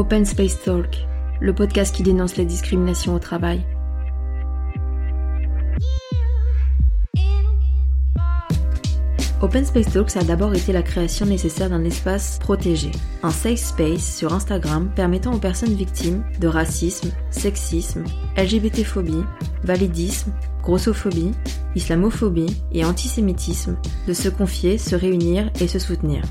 Open Space Talk, le podcast qui dénonce les discriminations au travail. Open Space Talks a d'abord été la création nécessaire d'un espace protégé, un safe space sur Instagram permettant aux personnes victimes de racisme, sexisme, LGBT-phobie, validisme, grossophobie, islamophobie et antisémitisme de se confier, se réunir et se soutenir.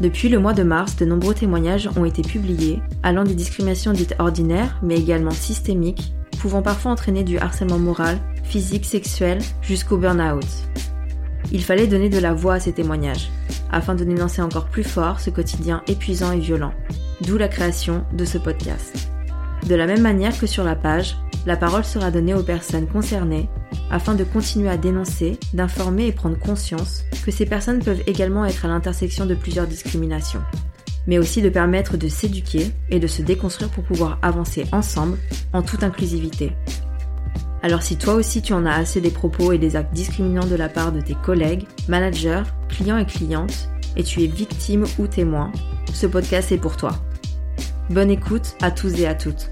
Depuis le mois de mars, de nombreux témoignages ont été publiés, allant des discriminations dites ordinaires, mais également systémiques, pouvant parfois entraîner du harcèlement moral, physique, sexuel, jusqu'au burn-out. Il fallait donner de la voix à ces témoignages, afin de dénoncer encore plus fort ce quotidien épuisant et violent, d'où la création de ce podcast. De la même manière que sur la page, la parole sera donnée aux personnes concernées afin de continuer à dénoncer, d'informer et prendre conscience que ces personnes peuvent également être à l'intersection de plusieurs discriminations, mais aussi de permettre de s'éduquer et de se déconstruire pour pouvoir avancer ensemble en toute inclusivité. Alors si toi aussi tu en as assez des propos et des actes discriminants de la part de tes collègues, managers, clients et clientes, et tu es victime ou témoin, ce podcast est pour toi. Bonne écoute à tous et à toutes.